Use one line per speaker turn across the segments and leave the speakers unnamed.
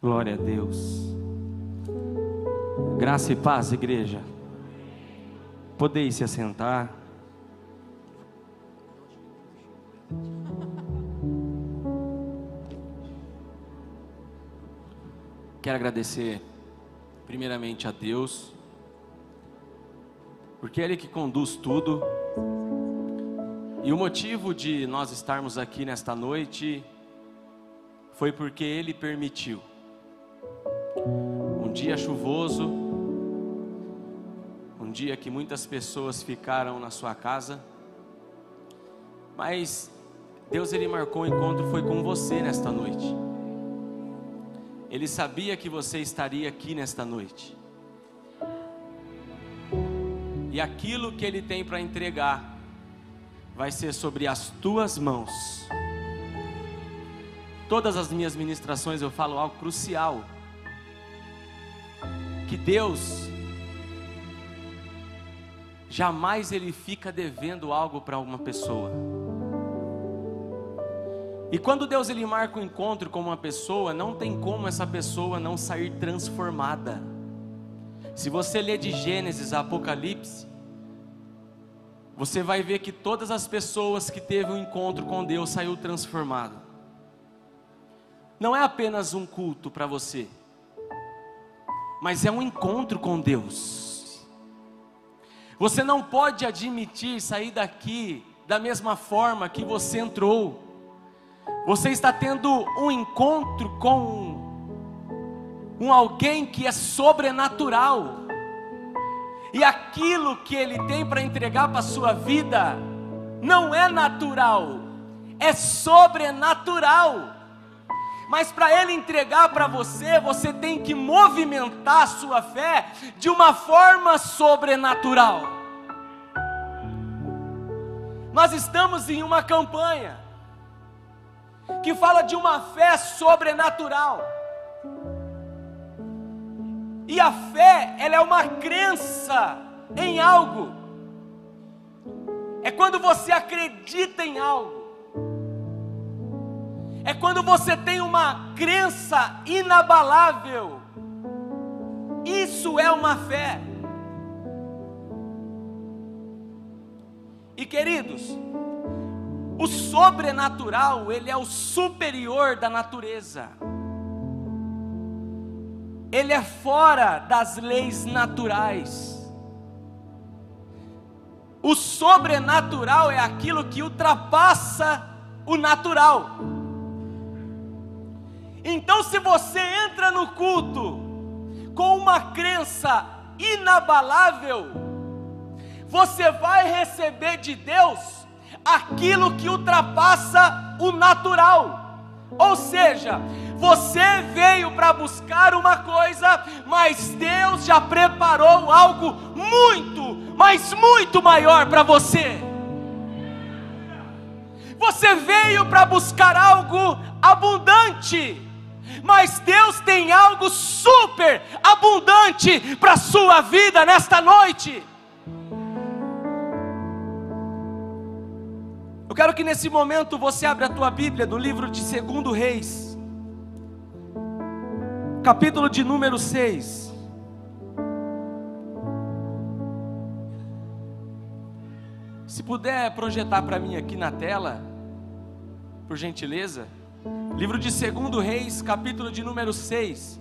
Glória a Deus. Graça e paz, igreja. Podeis se assentar. Quero agradecer, primeiramente, a Deus, porque é Ele que conduz tudo. E o motivo de nós estarmos aqui nesta noite foi porque Ele permitiu. Um dia chuvoso, um dia que muitas pessoas ficaram na sua casa, mas Deus ele marcou o encontro foi com você nesta noite. Ele sabia que você estaria aqui nesta noite. E aquilo que ele tem para entregar vai ser sobre as tuas mãos. Todas as minhas ministrações eu falo algo crucial. Que Deus jamais ele fica devendo algo para uma pessoa. E quando Deus ele marca um encontro com uma pessoa, não tem como essa pessoa não sair transformada. Se você ler de Gênesis a Apocalipse, você vai ver que todas as pessoas que teve um encontro com Deus saiu transformado não é apenas um culto para você, mas é um encontro com Deus. Você não pode admitir sair daqui da mesma forma que você entrou. Você está tendo um encontro com um alguém que é sobrenatural. E aquilo que ele tem para entregar para a sua vida não é natural, é sobrenatural. Mas para Ele entregar para você, você tem que movimentar a sua fé de uma forma sobrenatural. Nós estamos em uma campanha que fala de uma fé sobrenatural. E a fé, ela é uma crença em algo. É quando você acredita em algo é quando você tem uma crença inabalável. Isso é uma fé. E queridos, o sobrenatural, ele é o superior da natureza. Ele é fora das leis naturais. O sobrenatural é aquilo que ultrapassa o natural. Então, se você entra no culto com uma crença inabalável, você vai receber de Deus aquilo que ultrapassa o natural. Ou seja, você veio para buscar uma coisa, mas Deus já preparou algo muito, mas muito maior para você. Você veio para buscar algo abundante mas Deus tem algo super abundante para a sua vida nesta noite. Eu quero que nesse momento você abra a tua Bíblia no livro de 2 Reis, capítulo de número 6. Se puder projetar para mim aqui na tela, por gentileza. Livro de 2 Reis, capítulo de número 6.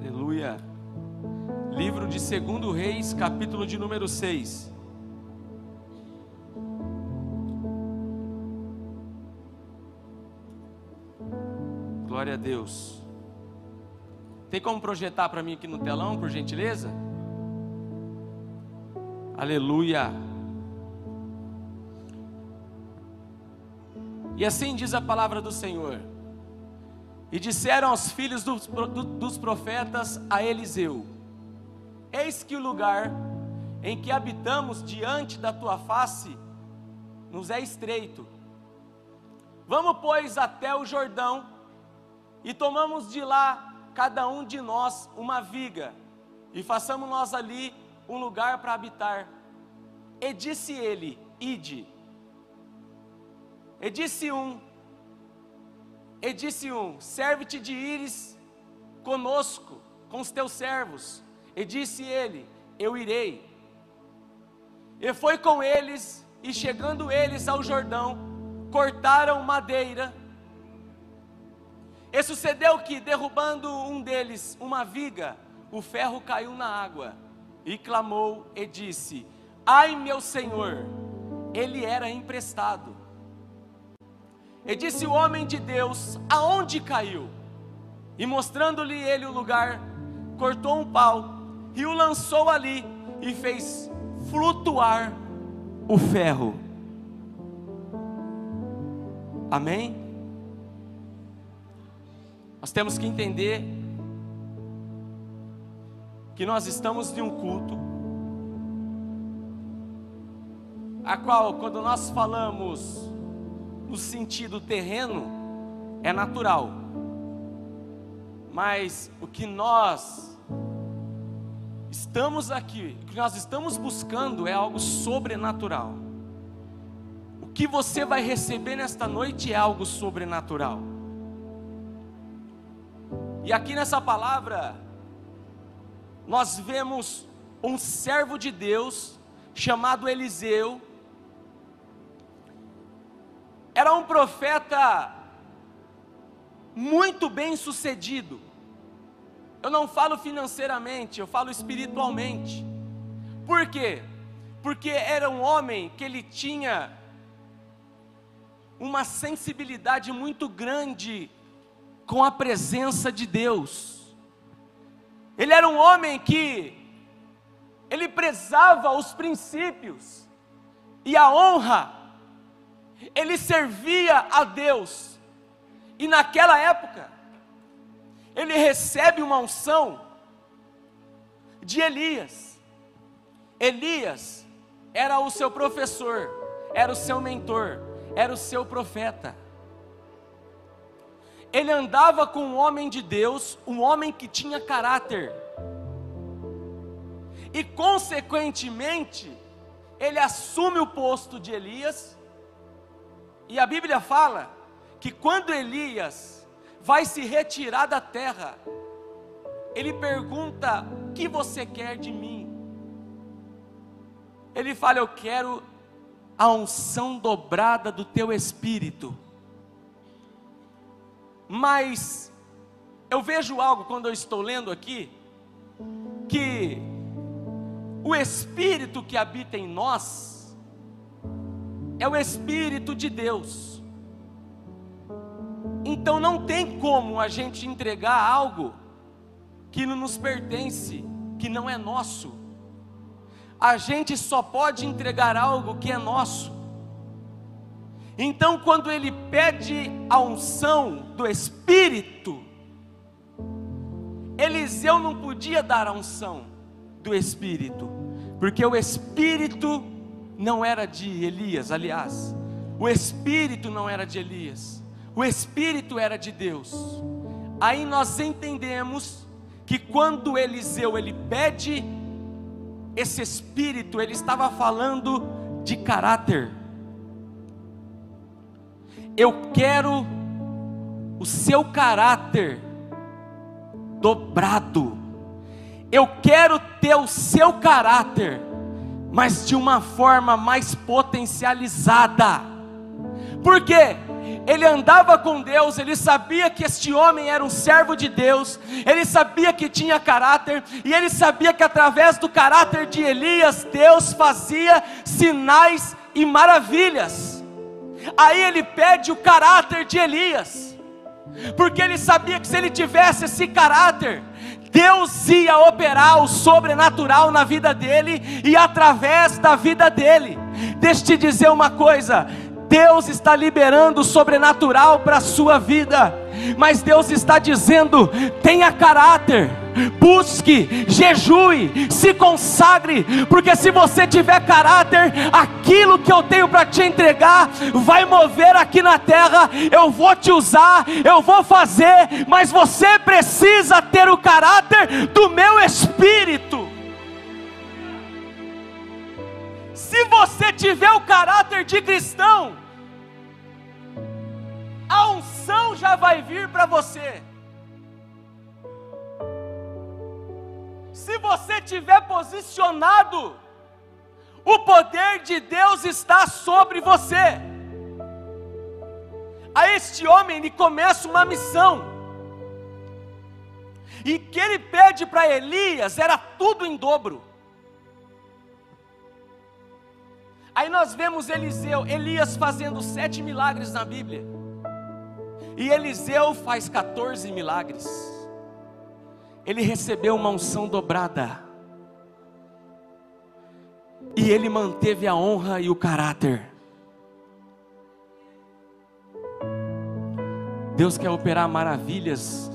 Aleluia. Livro de 2 Reis, capítulo de número 6. Glória a Deus. Tem como projetar para mim aqui no telão, por gentileza? Aleluia. E assim diz a palavra do Senhor. E disseram aos filhos dos, dos profetas a Eliseu: Eis que o lugar em que habitamos diante da tua face nos é estreito. Vamos, pois, até o Jordão e tomamos de lá cada um de nós uma viga, e façamos nós ali um lugar para habitar. E disse ele: Ide. E disse um: E disse um: Serve-te de ires conosco, com os teus servos. E disse ele: Eu irei. E foi com eles, e chegando eles ao Jordão, cortaram madeira. E sucedeu que, derrubando um deles uma viga, o ferro caiu na água, e clamou e disse: Ai, meu senhor, ele era emprestado. E disse o homem de Deus: Aonde caiu? E mostrando-lhe ele o lugar, cortou um pau e o lançou ali e fez flutuar o ferro. Amém? Nós temos que entender que nós estamos em um culto, a qual, quando nós falamos no sentido terreno, é natural, mas o que nós estamos aqui, o que nós estamos buscando é algo sobrenatural. O que você vai receber nesta noite é algo sobrenatural. E aqui nessa palavra, nós vemos um servo de Deus chamado Eliseu. Era um profeta muito bem sucedido. Eu não falo financeiramente, eu falo espiritualmente. Por quê? Porque era um homem que ele tinha uma sensibilidade muito grande com a presença de Deus. Ele era um homem que ele prezava os princípios e a honra. Ele servia a Deus. E naquela época, ele recebe uma unção de Elias. Elias era o seu professor, era o seu mentor, era o seu profeta ele andava com um homem de Deus, um homem que tinha caráter. E consequentemente, ele assume o posto de Elias. E a Bíblia fala que quando Elias vai se retirar da terra, ele pergunta: "O que você quer de mim?" Ele fala: "Eu quero a unção dobrada do teu espírito." Mas eu vejo algo quando eu estou lendo aqui, que o Espírito que habita em nós é o Espírito de Deus. Então não tem como a gente entregar algo que não nos pertence, que não é nosso. A gente só pode entregar algo que é nosso. Então, quando ele pede a unção do Espírito, Eliseu não podia dar a unção do Espírito, porque o Espírito não era de Elias, aliás, o Espírito não era de Elias, o Espírito era de Deus. Aí nós entendemos que quando Eliseu ele pede esse Espírito, ele estava falando de caráter eu quero o seu caráter dobrado. Eu quero ter o seu caráter, mas de uma forma mais potencializada. Por quê? Ele andava com Deus, ele sabia que este homem era um servo de Deus, ele sabia que tinha caráter, e ele sabia que através do caráter de Elias, Deus fazia sinais e maravilhas. Aí ele pede o caráter de Elias, porque ele sabia que se ele tivesse esse caráter, Deus ia operar o sobrenatural na vida dele e através da vida dele. Deixa eu te dizer uma coisa: Deus está liberando o sobrenatural para a sua vida, mas Deus está dizendo: tenha caráter busque, jejue, se consagre, porque se você tiver caráter, aquilo que eu tenho para te entregar vai mover aqui na terra. Eu vou te usar, eu vou fazer, mas você precisa ter o caráter do meu espírito. Se você tiver o caráter de cristão, a unção já vai vir para você. Se você tiver posicionado, o poder de Deus está sobre você. A este homem ele começa uma missão. E que ele pede para Elias era tudo em dobro. Aí nós vemos Eliseu, Elias fazendo sete milagres na Bíblia. E Eliseu faz 14 milagres. Ele recebeu uma unção dobrada. E ele manteve a honra e o caráter. Deus quer operar maravilhas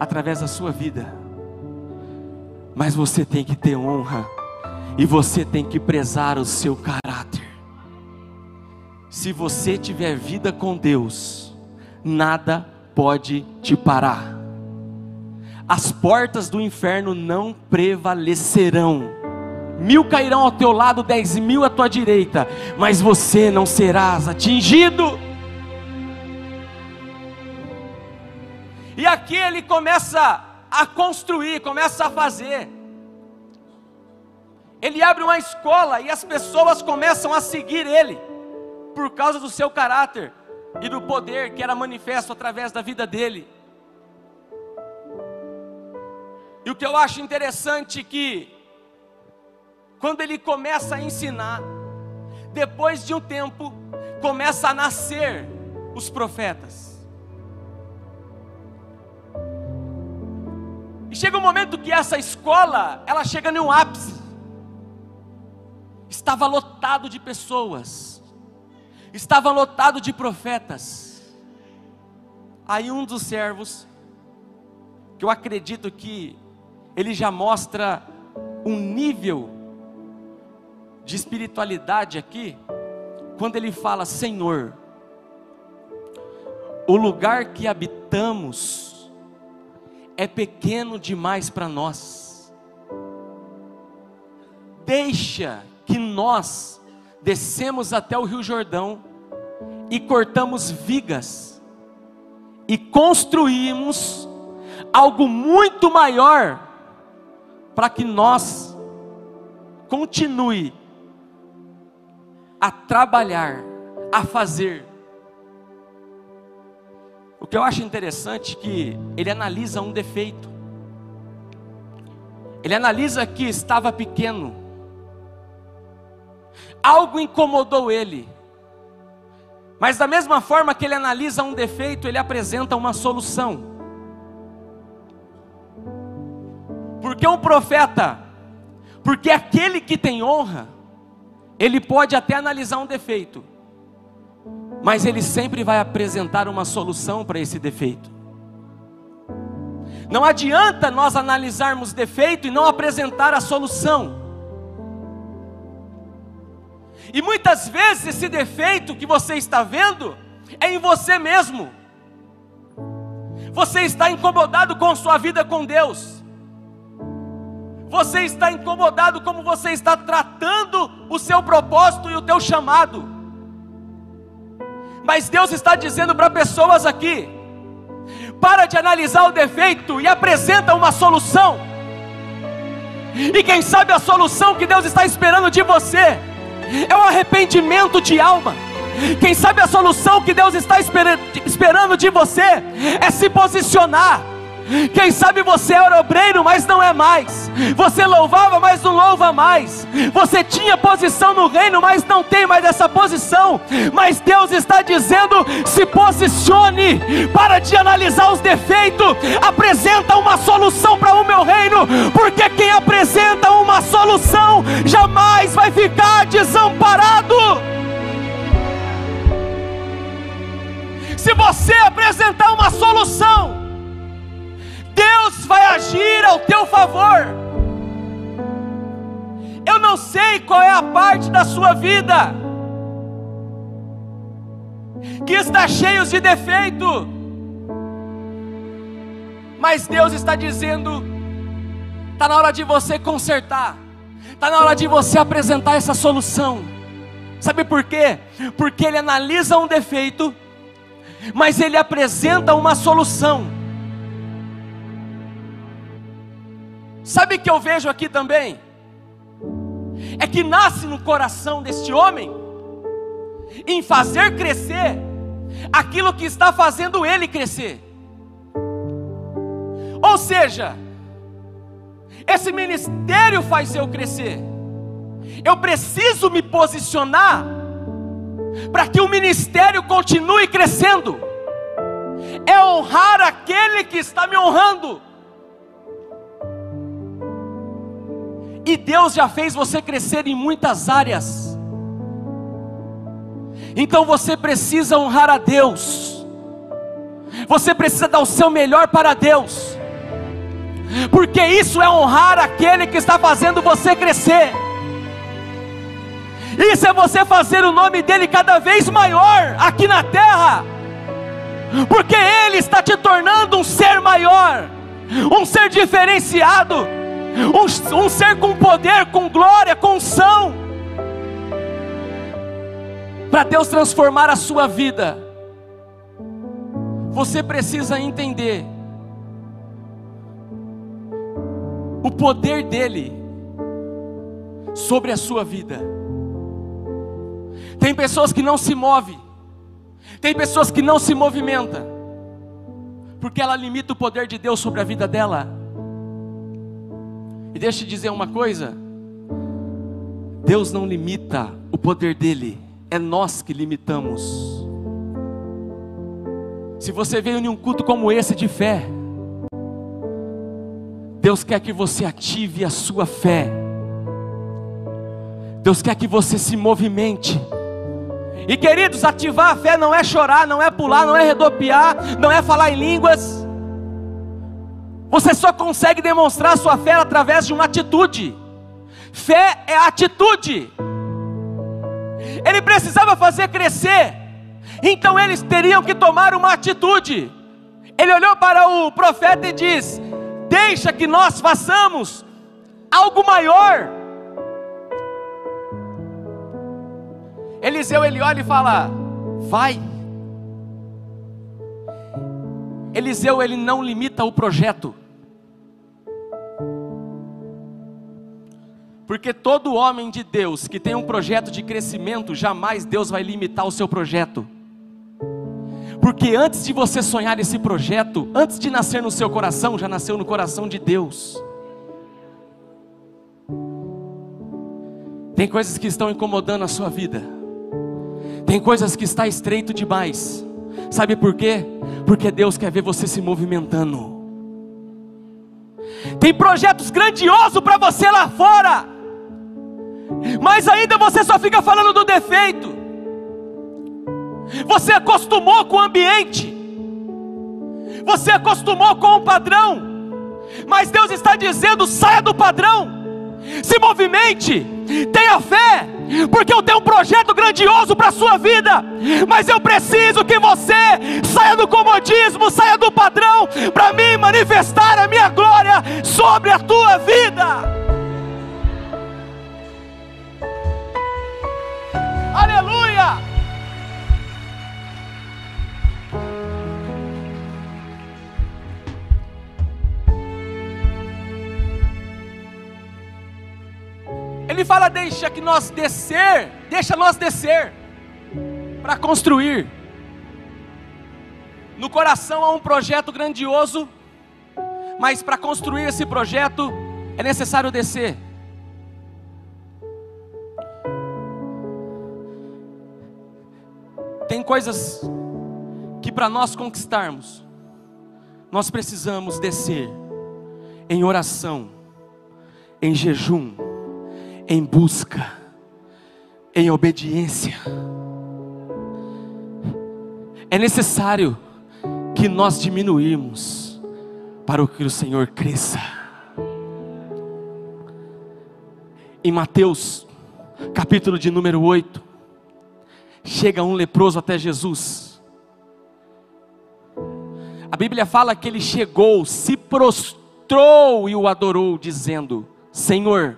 através da sua vida. Mas você tem que ter honra e você tem que prezar o seu caráter. Se você tiver vida com Deus, nada pode te parar. As portas do inferno não prevalecerão. Mil cairão ao teu lado, dez mil à tua direita, mas você não serás atingido. E aqui ele começa a construir, começa a fazer. Ele abre uma escola e as pessoas começam a seguir ele, por causa do seu caráter e do poder que era manifesto através da vida dele. E o que eu acho interessante é que, quando ele começa a ensinar, depois de um tempo, começa a nascer os profetas. E chega um momento que essa escola, ela chega num ápice. Estava lotado de pessoas. Estava lotado de profetas. Aí um dos servos, que eu acredito que ele já mostra um nível de espiritualidade aqui, quando ele fala: Senhor, o lugar que habitamos é pequeno demais para nós. Deixa que nós descemos até o Rio Jordão e cortamos vigas e construímos algo muito maior para que nós continue a trabalhar, a fazer o que eu acho interessante é que ele analisa um defeito. Ele analisa que estava pequeno. Algo incomodou ele. Mas da mesma forma que ele analisa um defeito, ele apresenta uma solução. Porque um profeta, porque aquele que tem honra, ele pode até analisar um defeito, mas ele sempre vai apresentar uma solução para esse defeito. Não adianta nós analisarmos defeito e não apresentar a solução. E muitas vezes esse defeito que você está vendo é em você mesmo. Você está incomodado com sua vida com Deus. Você está incomodado como você está tratando o seu propósito e o teu chamado. Mas Deus está dizendo para pessoas aqui: para de analisar o defeito e apresenta uma solução. E quem sabe a solução que Deus está esperando de você é o arrependimento de alma. Quem sabe a solução que Deus está esperando de você é se posicionar quem sabe você era obreiro, mas não é mais. Você louvava, mas não louva mais. Você tinha posição no reino, mas não tem mais essa posição. Mas Deus está dizendo: se posicione, para de analisar os defeitos, apresenta uma solução para o meu reino, porque quem apresenta uma solução jamais vai ficar desamparado. Se você apresentar uma solução, Deus vai agir ao teu favor. Eu não sei qual é a parte da sua vida que está cheio de defeito, mas Deus está dizendo: está na hora de você consertar, está na hora de você apresentar essa solução. Sabe por quê? Porque ele analisa um defeito, mas ele apresenta uma solução. Sabe o que eu vejo aqui também? É que nasce no coração deste homem em fazer crescer aquilo que está fazendo ele crescer. Ou seja, esse ministério faz eu crescer. Eu preciso me posicionar para que o ministério continue crescendo. É honrar aquele que está me honrando. E Deus já fez você crescer em muitas áreas. Então você precisa honrar a Deus. Você precisa dar o seu melhor para Deus. Porque isso é honrar aquele que está fazendo você crescer. Isso é você fazer o nome dele cada vez maior aqui na terra. Porque ele está te tornando um ser maior, um ser diferenciado um, um ser com poder, com glória, com unção, para Deus transformar a sua vida, você precisa entender o poder dEle sobre a sua vida. Tem pessoas que não se movem, tem pessoas que não se movimentam, porque ela limita o poder de Deus sobre a vida dela. E deixa eu dizer uma coisa: Deus não limita o poder dele, é nós que limitamos. Se você veio em um culto como esse de fé, Deus quer que você ative a sua fé. Deus quer que você se movimente. E queridos, ativar a fé não é chorar, não é pular, não é redopiar, não é falar em línguas. Você só consegue demonstrar sua fé através de uma atitude. Fé é atitude. Ele precisava fazer crescer, então eles teriam que tomar uma atitude. Ele olhou para o profeta e diz: Deixa que nós façamos algo maior. Eliseu ele olha e fala: Vai. Eliseu ele não limita o projeto. Porque todo homem de Deus que tem um projeto de crescimento, jamais Deus vai limitar o seu projeto. Porque antes de você sonhar esse projeto, antes de nascer no seu coração, já nasceu no coração de Deus. Tem coisas que estão incomodando a sua vida. Tem coisas que está estreito demais. Sabe por quê? Porque Deus quer ver você se movimentando. Tem projetos grandiosos para você lá fora, mas ainda você só fica falando do defeito. Você acostumou com o ambiente, você acostumou com o padrão, mas Deus está dizendo: saia do padrão, se movimente, tenha fé, porque eu tenho um projeto grandioso para a sua vida, mas eu preciso que você saia do comodismo, saia do padrão, para mim manifestar a minha glória sobre a tua vida. Fala: deixa que nós descer, deixa nós descer para construir. No coração há um projeto grandioso, mas para construir esse projeto é necessário descer. Tem coisas que para nós conquistarmos, nós precisamos descer em oração, em jejum em busca, em obediência. É necessário que nós diminuímos para que o Senhor cresça. Em Mateus, capítulo de número 8, chega um leproso até Jesus. A Bíblia fala que ele chegou, se prostrou e o adorou, dizendo: Senhor,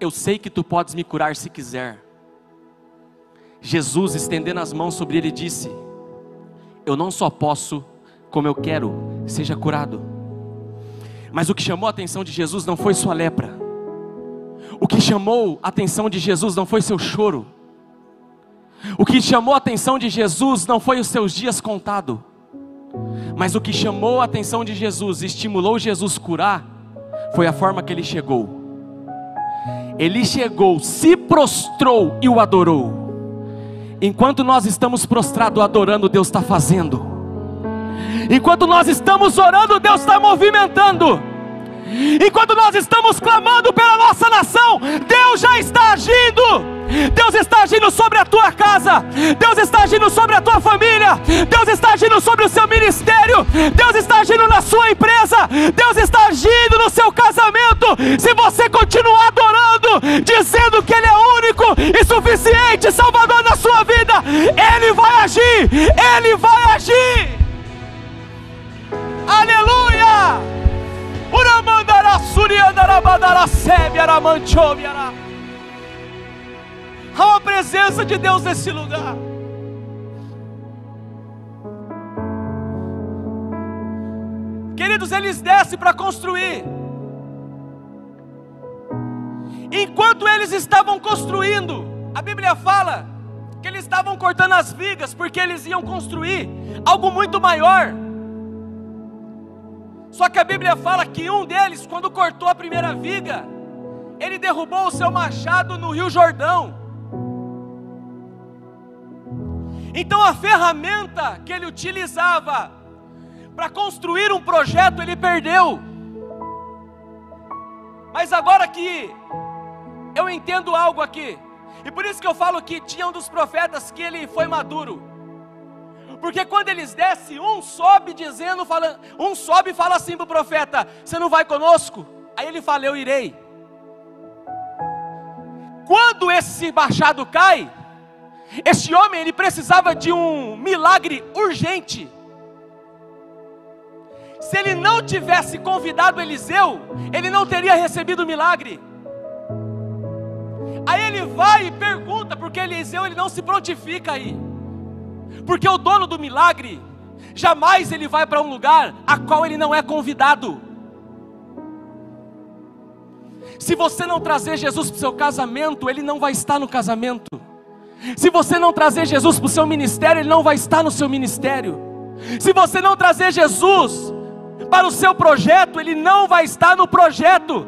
eu sei que tu podes me curar se quiser. Jesus, estendendo as mãos sobre ele, disse: Eu não só posso, como eu quero, seja curado. Mas o que chamou a atenção de Jesus não foi sua lepra. O que chamou a atenção de Jesus não foi seu choro. O que chamou a atenção de Jesus não foi os seus dias contados. Mas o que chamou a atenção de Jesus, estimulou Jesus curar, foi a forma que ele chegou. Ele chegou, se prostrou e o adorou. Enquanto nós estamos prostrados adorando, Deus está fazendo. Enquanto nós estamos orando, Deus está movimentando. Enquanto nós estamos clamando pela nossa nação, Deus já está agindo. Deus está agindo sobre a tua casa, Deus está agindo sobre a tua família, Deus está agindo sobre o seu ministério, Deus está agindo na sua empresa, Deus está agindo no seu casamento. Se você continuar adorando, dizendo que Ele é único e suficiente, Salvador da sua vida, Ele vai agir, Ele vai agir. Aleluia! Uramandara suriandara badara sebiara manchobiara. Há uma presença de Deus nesse lugar. Queridos, eles descem para construir. Enquanto eles estavam construindo, a Bíblia fala que eles estavam cortando as vigas porque eles iam construir algo muito maior. Só que a Bíblia fala que um deles, quando cortou a primeira viga, ele derrubou o seu machado no Rio Jordão. Então a ferramenta que ele utilizava para construir um projeto, ele perdeu. Mas agora que eu entendo algo aqui, e por isso que eu falo que tinha um dos profetas que ele foi maduro. Porque quando eles descem, um sobe dizendo, falando, um sobe e fala assim para o profeta: Você não vai conosco? Aí ele fala: Eu irei. Quando esse machado cai, este homem ele precisava de um milagre urgente. Se ele não tivesse convidado Eliseu, ele não teria recebido o milagre. Aí ele vai e pergunta, porque Eliseu ele não se prontifica aí. Porque o dono do milagre, jamais ele vai para um lugar a qual ele não é convidado. Se você não trazer Jesus para o seu casamento, ele não vai estar no casamento. Se você não trazer Jesus para o seu ministério, Ele não vai estar no seu ministério. Se você não trazer Jesus para o seu projeto, Ele não vai estar no projeto.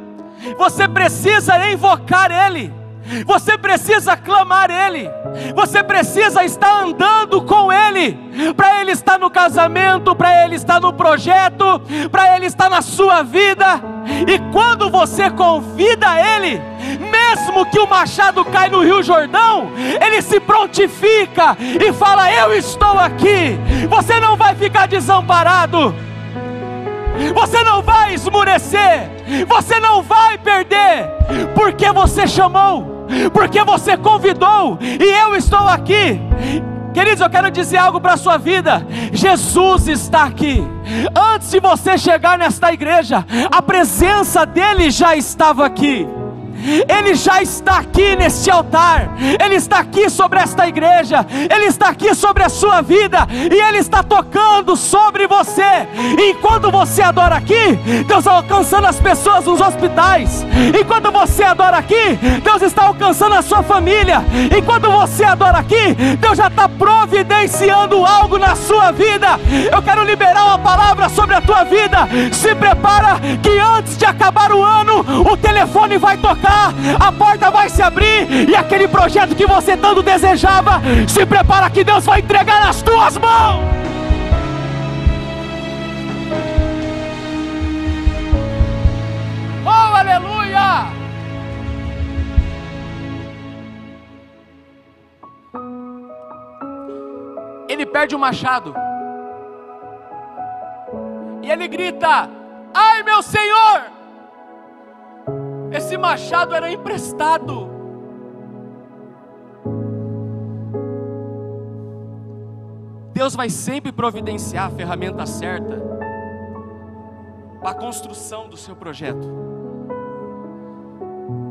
Você precisa invocar Ele. Você precisa clamar Ele, você precisa estar andando com Ele, para Ele estar no casamento, para Ele estar no projeto, para Ele estar na sua vida. E quando você convida Ele, mesmo que o machado cai no Rio Jordão, Ele se prontifica e fala: Eu estou aqui. Você não vai ficar desamparado. Você não vai esmurecer, você não vai perder, porque você chamou porque você convidou e eu estou aqui. Queridos, eu quero dizer algo para a sua vida. Jesus está aqui. Antes de você chegar nesta igreja, a presença dele já estava aqui. Ele já está aqui neste altar, Ele está aqui sobre esta igreja, Ele está aqui sobre a sua vida, e Ele está tocando sobre você. Enquanto você adora aqui, Deus está alcançando as pessoas nos hospitais. Enquanto você adora aqui, Deus está alcançando a sua família. Enquanto você adora aqui, Deus já está providenciando algo na sua vida. Eu quero liberar uma palavra sobre a tua vida. Se prepara que antes de acabar o ano, o telefone vai tocar a porta vai se abrir e aquele projeto que você tanto desejava, se prepara que Deus vai entregar nas tuas mãos. Oh, aleluia! Ele perde o machado. E ele grita: Ai, meu Senhor! Machado era emprestado. Deus vai sempre providenciar a ferramenta certa para a construção do seu projeto.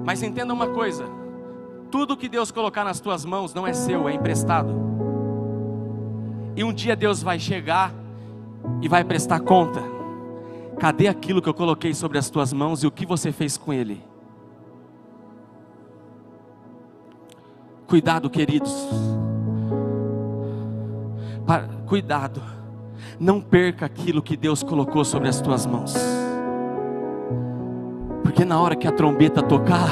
Mas entenda uma coisa: Tudo que Deus colocar nas tuas mãos não é seu, é emprestado. E um dia Deus vai chegar e vai prestar conta. Cadê aquilo que eu coloquei sobre as tuas mãos e o que você fez com ele? Cuidado, queridos. Cuidado. Não perca aquilo que Deus colocou sobre as tuas mãos. Porque na hora que a trombeta tocar,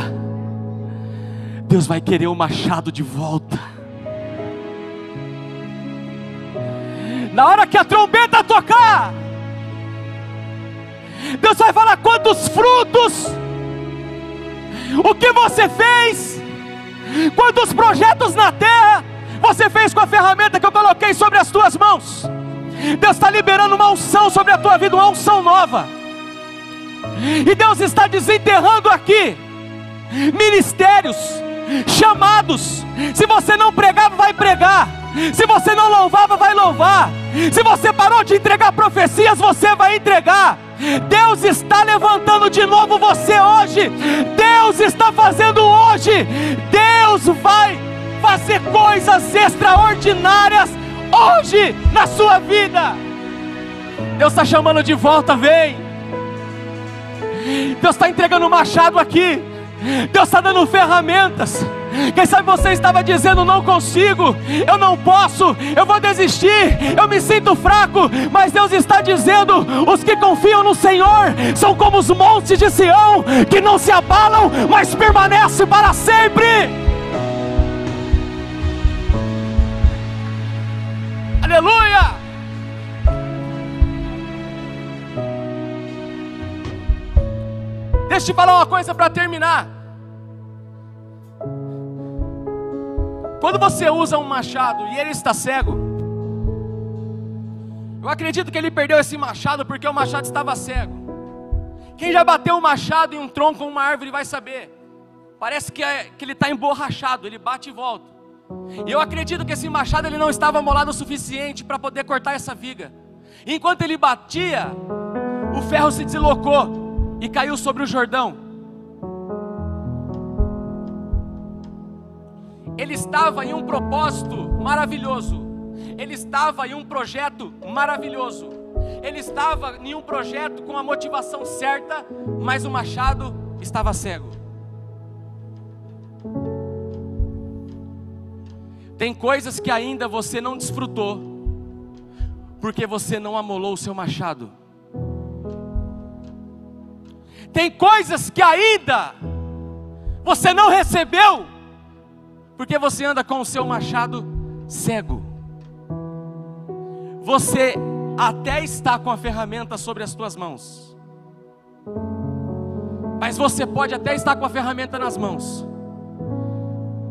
Deus vai querer o machado de volta. Na hora que a trombeta tocar, Deus vai falar quantos frutos, o que você fez, quantos projetos na terra você fez com a ferramenta que eu coloquei sobre as tuas mãos. Deus está liberando uma unção sobre a tua vida, uma unção nova. E Deus está desenterrando aqui ministérios, chamados. Se você não pregava, vai pregar. Se você não louvava, vai louvar. Se você parou de entregar profecias, você vai entregar. Deus está levantando de novo você hoje. Deus está fazendo hoje. Deus vai fazer coisas extraordinárias hoje na sua vida. Deus está chamando de volta, vem. Deus está entregando um machado aqui. Deus está dando ferramentas. Quem sabe você estava dizendo: não consigo, eu não posso, eu vou desistir, eu me sinto fraco. Mas Deus está dizendo: os que confiam no Senhor são como os montes de Sião, que não se abalam, mas permanecem para sempre. Aleluia! Deixa eu te falar uma coisa para terminar. Quando você usa um machado e ele está cego, eu acredito que ele perdeu esse machado porque o machado estava cego. Quem já bateu um machado em um tronco ou uma árvore vai saber. Parece que, é, que ele está emborrachado, ele bate e volta. E eu acredito que esse machado ele não estava molado o suficiente para poder cortar essa viga. enquanto ele batia, o ferro se deslocou e caiu sobre o Jordão. Ele estava em um propósito maravilhoso, ele estava em um projeto maravilhoso, ele estava em um projeto com a motivação certa, mas o machado estava cego. Tem coisas que ainda você não desfrutou, porque você não amolou o seu machado. Tem coisas que ainda você não recebeu, porque você anda com o seu machado cego. Você até está com a ferramenta sobre as tuas mãos. Mas você pode até estar com a ferramenta nas mãos.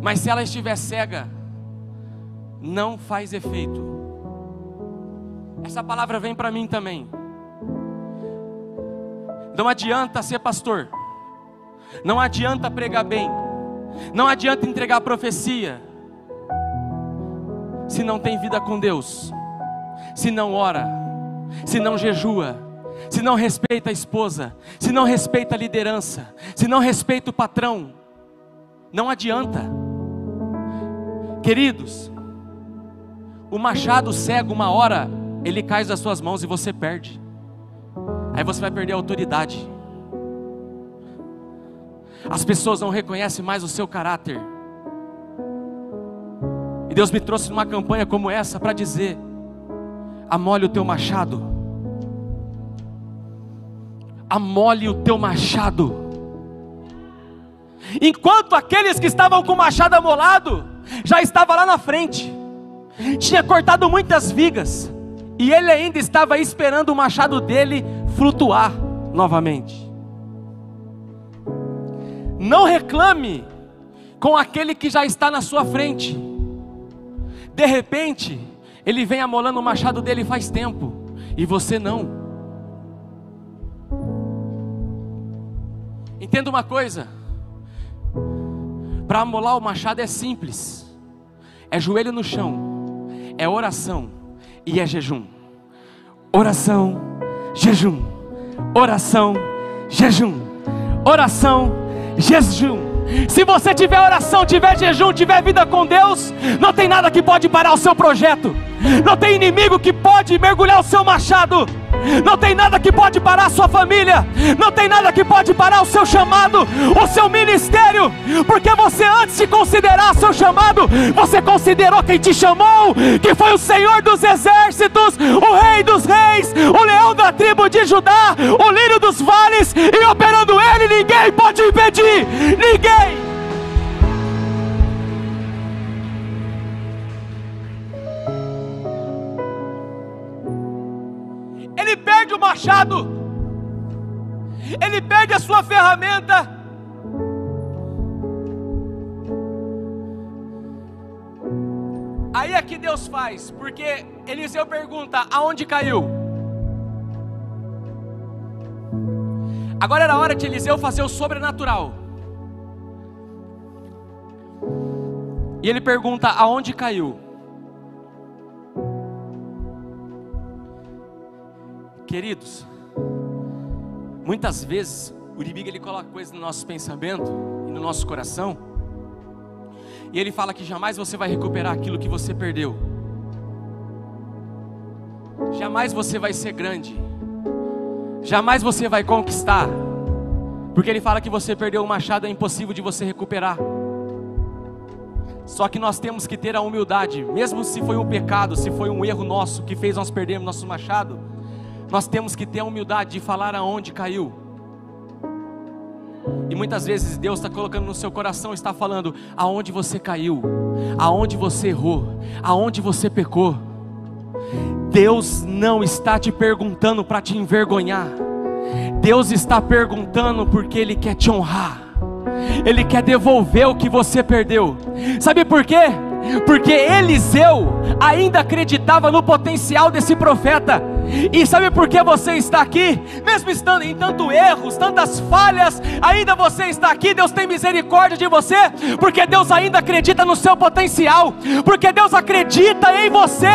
Mas se ela estiver cega, não faz efeito. Essa palavra vem para mim também. Não adianta ser pastor. Não adianta pregar bem. Não adianta entregar profecia se não tem vida com Deus, se não ora, se não jejua, se não respeita a esposa, se não respeita a liderança, se não respeita o patrão. Não adianta. Queridos, o machado cego, uma hora, ele cai das suas mãos e você perde. Aí você vai perder a autoridade. As pessoas não reconhecem mais o seu caráter. E Deus me trouxe numa campanha como essa para dizer: amole o teu machado. Amole o teu machado. Enquanto aqueles que estavam com o machado amolado já estava lá na frente, tinha cortado muitas vigas, e ele ainda estava esperando o machado dele flutuar novamente. Não reclame com aquele que já está na sua frente. De repente, ele vem amolando o machado dele faz tempo e você não. Entenda uma coisa: para amolar o machado é simples, é joelho no chão, é oração e é jejum. Oração, jejum, oração, jejum, oração, jejum, Se você tiver oração, tiver jejum, tiver vida com Deus, não tem nada que pode parar o seu projeto. Não tem inimigo que pode mergulhar o seu machado. Não tem nada que pode parar a sua família. Não tem nada que pode parar o seu chamado, o seu ministério. Porque você, antes de considerar seu chamado, você considerou quem te chamou, que foi o Senhor dos exércitos, o Rei dos reis, o leão da tribo de Judá, o lírio dos vales, e operando ele, ninguém pode impedir. Ninguém. Machado, ele perde a sua ferramenta. Aí é que Deus faz, porque Eliseu pergunta: aonde caiu? Agora era hora de Eliseu fazer o sobrenatural. E ele pergunta: aonde caiu? Queridos, muitas vezes o inimigo ele coloca coisas no nosso pensamento e no nosso coração, e ele fala que jamais você vai recuperar aquilo que você perdeu. Jamais você vai ser grande. Jamais você vai conquistar. Porque ele fala que você perdeu o machado é impossível de você recuperar. Só que nós temos que ter a humildade, mesmo se foi um pecado, se foi um erro nosso que fez nós perdermos nosso machado, nós temos que ter a humildade de falar aonde caiu. E muitas vezes Deus está colocando no seu coração, está falando aonde você caiu, aonde você errou, aonde você pecou. Deus não está te perguntando para te envergonhar. Deus está perguntando porque Ele quer te honrar. Ele quer devolver o que você perdeu. Sabe por quê? Porque Eliseu ainda acreditava no potencial desse profeta. E sabe por que você está aqui? Mesmo estando em tantos erros, tantas falhas, ainda você está aqui. Deus tem misericórdia de você, porque Deus ainda acredita no seu potencial, porque Deus acredita em você.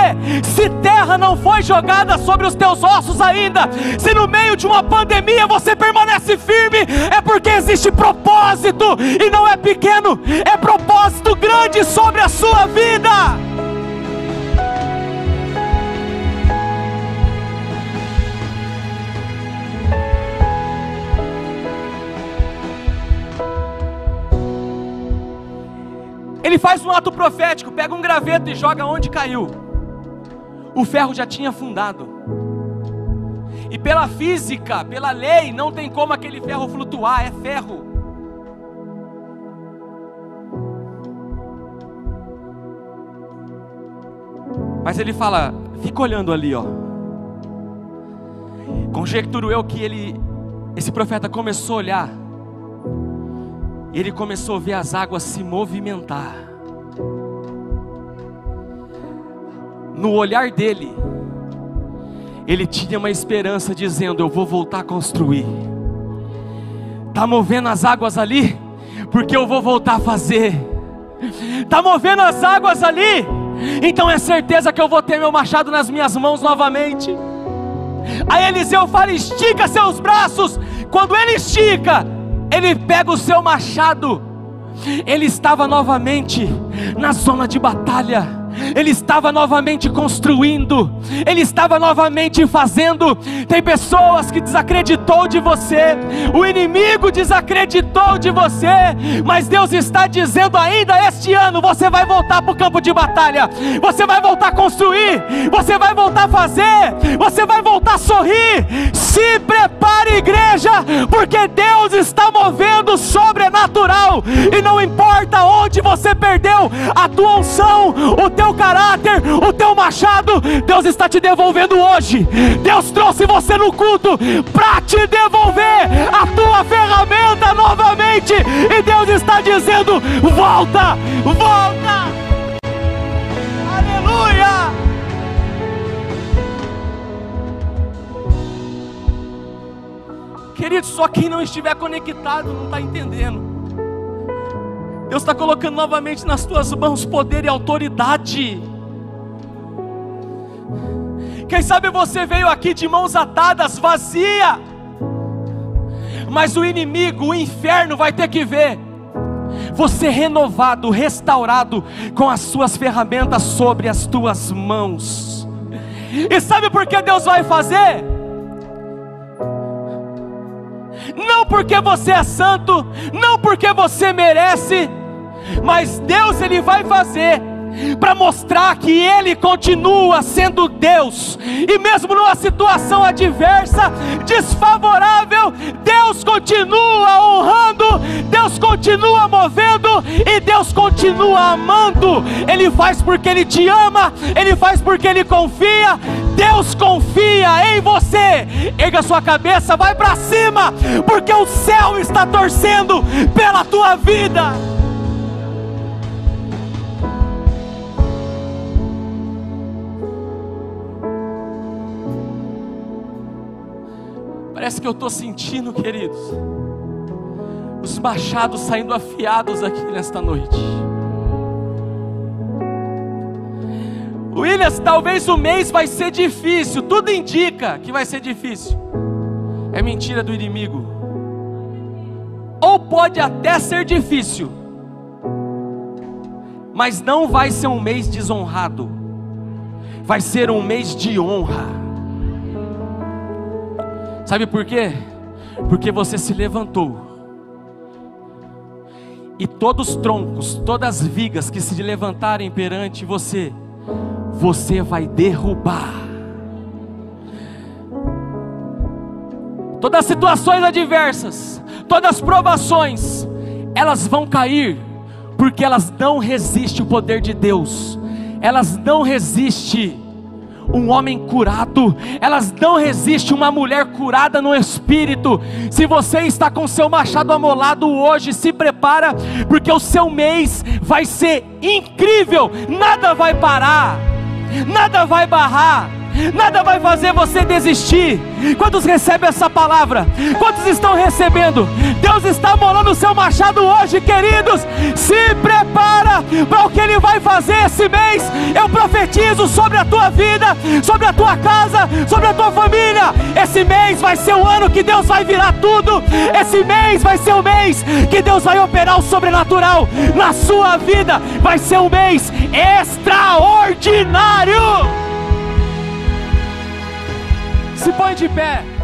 Se terra não foi jogada sobre os teus ossos ainda, se no meio de uma pandemia você permanece firme, é porque existe propósito e não é pequeno, é propósito grande sobre a sua vida. Ele faz um ato profético, pega um graveto e joga onde caiu. O ferro já tinha afundado. E pela física, pela lei, não tem como aquele ferro flutuar, é ferro. Mas ele fala, fica olhando ali, ó. Conjecturo eu que ele, esse profeta começou a olhar e ele começou a ver as águas se movimentar. No olhar dele, ele tinha uma esperança dizendo: Eu vou voltar a construir. Está movendo as águas ali, porque eu vou voltar a fazer. Está movendo as águas ali, então é certeza que eu vou ter meu machado nas minhas mãos novamente. Aí Eliseu fala: estica seus braços. Quando ele estica, ele pega o seu machado, ele estava novamente na zona de batalha ele estava novamente construindo, ele estava novamente fazendo. Tem pessoas que desacreditou de você, o inimigo desacreditou de você, mas Deus está dizendo ainda este ano você vai voltar para o campo de batalha, você vai voltar a construir, você vai voltar a fazer, você vai voltar a sorrir. Se prepare, igreja, porque Deus está movendo sobrenatural, e não importa onde você perdeu a tua unção, o teu caráter, o teu machado, Deus está te devolvendo hoje. Deus trouxe você no culto para te devolver a tua ferramenta novamente. E Deus está dizendo: volta, volta. Aleluia. Querido, só quem não estiver conectado não está entendendo. Deus está colocando novamente nas tuas mãos poder e autoridade. Quem sabe você veio aqui de mãos atadas, vazia, mas o inimigo, o inferno vai ter que ver você renovado, restaurado, com as suas ferramentas sobre as tuas mãos. E sabe por que Deus vai fazer? Não porque você é santo, não porque você merece, mas Deus ele vai fazer para mostrar que Ele continua sendo Deus, e mesmo numa situação adversa, desfavorável, Deus continua honrando, Deus continua movendo e Deus continua amando. Ele faz porque Ele te ama, Ele faz porque Ele confia. Deus confia em você. Erga sua cabeça, vai para cima, porque o céu está torcendo pela tua vida. Parece que eu estou sentindo, queridos, os machados saindo afiados aqui nesta noite. Williams, talvez o mês vai ser difícil, tudo indica que vai ser difícil. É mentira do inimigo. Ou pode até ser difícil, mas não vai ser um mês desonrado, vai ser um mês de honra. Sabe por quê? Porque você se levantou. E todos os troncos, todas as vigas que se levantarem perante você, você vai derrubar. Todas as situações adversas, todas as provações, elas vão cair, porque elas não resistem o poder de Deus, elas não resistem um homem curado, elas não resistem uma mulher curada no espírito. Se você está com seu machado amolado hoje, se prepara, porque o seu mês vai ser incrível, nada vai parar, nada vai barrar nada vai fazer você desistir. Quantos recebem essa palavra? Quantos estão recebendo? Deus está molando o seu machado hoje, queridos. Se prepara para o que Ele vai fazer esse mês. Eu profetizo sobre a tua vida, sobre a tua casa, sobre a tua família. Esse mês vai ser o ano que Deus vai virar tudo. Esse mês vai ser o mês que Deus vai operar o sobrenatural na sua vida. Vai ser um mês extraordinário. Se põe de pé.